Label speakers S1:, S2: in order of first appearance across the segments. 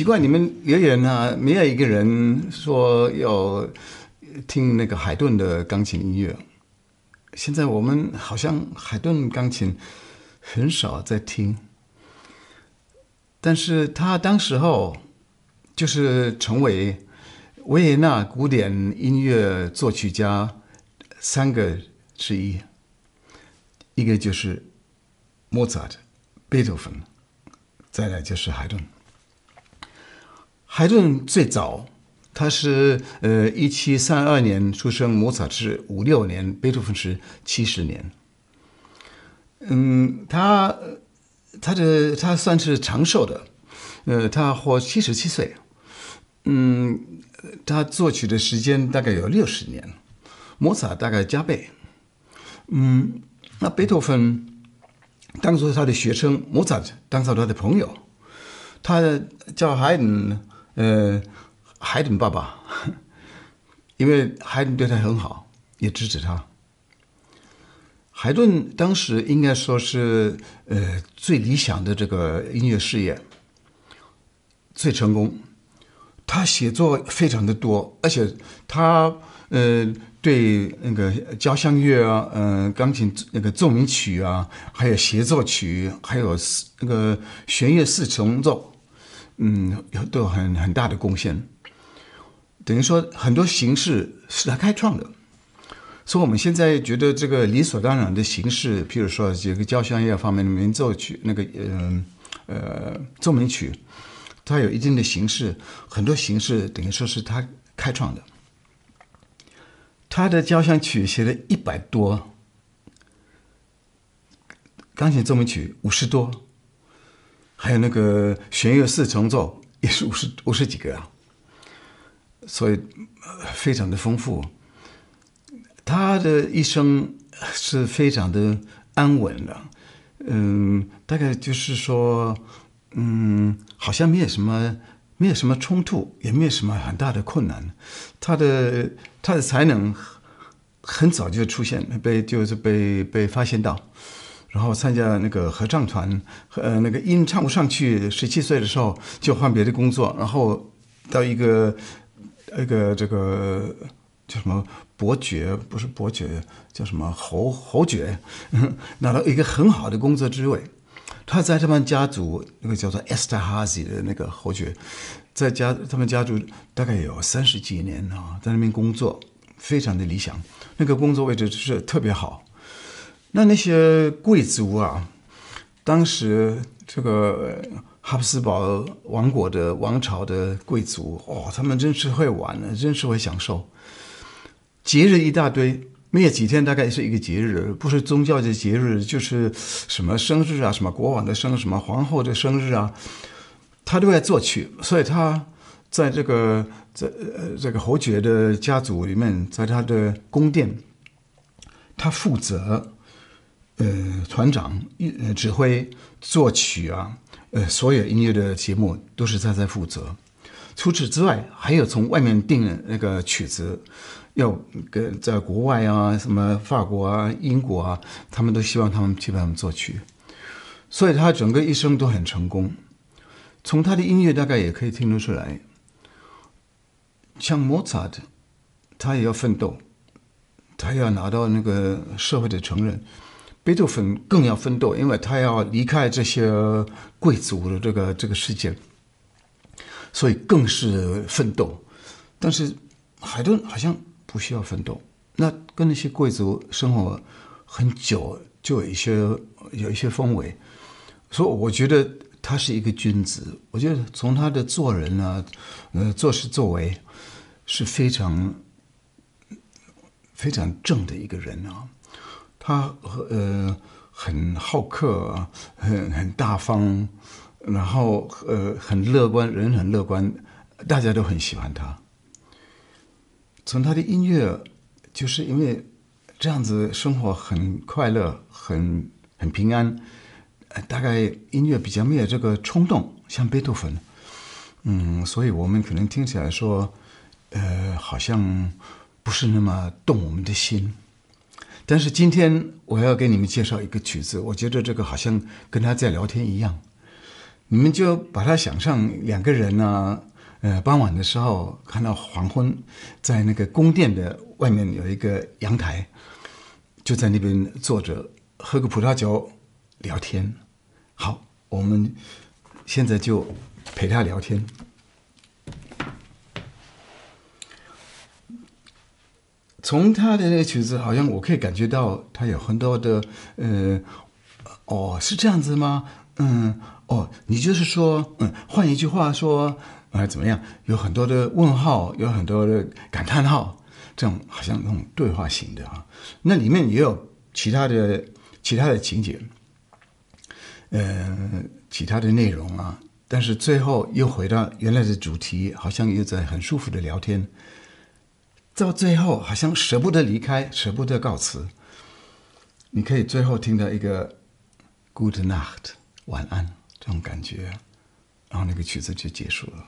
S1: 奇怪，你们留言呢，没有一个人说要听那个海顿的钢琴音乐。现在我们好像海顿钢琴很少在听，但是他当时候就是成为维也纳古典音乐作曲家三个之一，一个就是莫扎特、贝多芬，再来就是海顿。海顿最早。他是呃，一七三二年出生，莫扎是五六年，贝多芬是七十年。嗯，他他的他算是长寿的，呃，他活七十七岁。嗯，他作曲的时间大概有六十年，莫扎大概加倍。嗯，那贝多芬当做他的学生，莫扎当做他的朋友，他叫海顿，呃。海顿爸爸，因为海顿对他很好，也支持他。海顿当时应该说是呃最理想的这个音乐事业，最成功。他写作非常的多，而且他呃对那个交响乐啊，嗯、呃，钢琴那个奏鸣曲啊，还有协奏曲，还有那个弦乐四重奏，嗯，有都有很很大的贡献。等于说很多形式是他开创的，所以我们现在觉得这个理所当然的形式，譬如说这个交响乐方面的鸣奏曲，那个呃呃奏鸣曲，它有一定的形式，很多形式等于说是他开创的。他的交响曲写了一百多，钢琴奏鸣曲五十多，还有那个弦乐四重奏也是五十五十几个啊。所以，非常的丰富。他的一生是非常的安稳的，嗯，大概就是说，嗯，好像没有什么，没有什么冲突，也没有什么很大的困难。他的他的才能很早就出现，被就是被被发现到，然后参加那个合唱团，呃，那个音唱不上去，十七岁的时候就换别的工作，然后到一个。那个这个叫什么伯爵？不是伯爵，叫什么侯侯爵？拿到一个很好的工作职位。他在他们家族那个叫做 Esther Hazy 的那个侯爵，在家他们家族大概有三十几年啊，在那边工作非常的理想，那个工作位置是特别好。那那些贵族啊，当时这个。哈布斯堡王国的王朝的贵族哦，他们真是会玩呢，真是会享受。节日一大堆，没有几天，大概是一个节日，不是宗教的节日，就是什么生日啊，什么国王的生日，什么皇后的生日啊，他都在作曲。所以他在这个在呃这个侯爵的家族里面，在他的宫殿，他负责呃团长呃指挥作曲啊。呃，所有音乐的节目都是他在负责。除此之外，还有从外面订的那个曲子，要跟在国外啊，什么法国啊、英国啊，他们都希望他们去帮他们作曲。所以他整个一生都很成功。从他的音乐大概也可以听得出来，像莫扎特，他也要奋斗，他要拿到那个社会的承认。贝多芬更要奋斗，因为他要离开这些贵族的这个这个世界，所以更是奋斗。但是海顿好像不需要奋斗，那跟那些贵族生活很久，就有一些有一些风味。所以我觉得他是一个君子。我觉得从他的做人啊，呃，做事作为是非常非常正的一个人啊。他呃很好客，很很大方，然后呃很乐观，人很乐观，大家都很喜欢他。从他的音乐，就是因为这样子生活很快乐，很很平安，大概音乐比较没有这个冲动，像贝多芬，嗯，所以我们可能听起来说，呃，好像不是那么动我们的心。但是今天我要给你们介绍一个曲子，我觉得这个好像跟他在聊天一样。你们就把它想象两个人呢、呃，傍晚的时候看到黄昏，在那个宫殿的外面有一个阳台，就在那边坐着喝个葡萄酒聊天。好，我们现在就陪他聊天。从他的那个曲子，好像我可以感觉到他有很多的，呃，哦，是这样子吗？嗯，哦，你就是说，嗯，换一句话说，呃，怎么样？有很多的问号，有很多的感叹号，这种好像那种对话型的啊。那里面也有其他的其他的情节，呃，其他的内容啊。但是最后又回到原来的主题，好像又在很舒服的聊天。到最后好像舍不得离开，舍不得告辞。你可以最后听到一个 “Good night” 晚安这种感觉，然后那个曲子就结束了。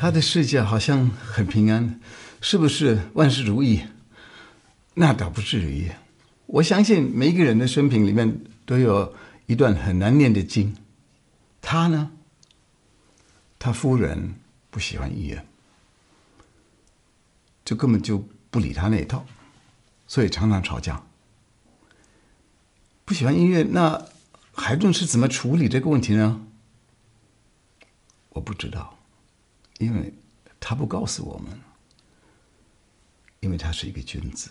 S1: 他的世界好像很平安，是不是万事如意？那倒不至于。我相信每一个人的生平里面都有一段很难念的经。他呢，他夫人不喜欢音乐，就根本就不理他那一套，所以常常吵架。不喜欢音乐，那海顿是怎么处理这个问题呢？我不知道，因为他不告诉我们，因为他是一个君子。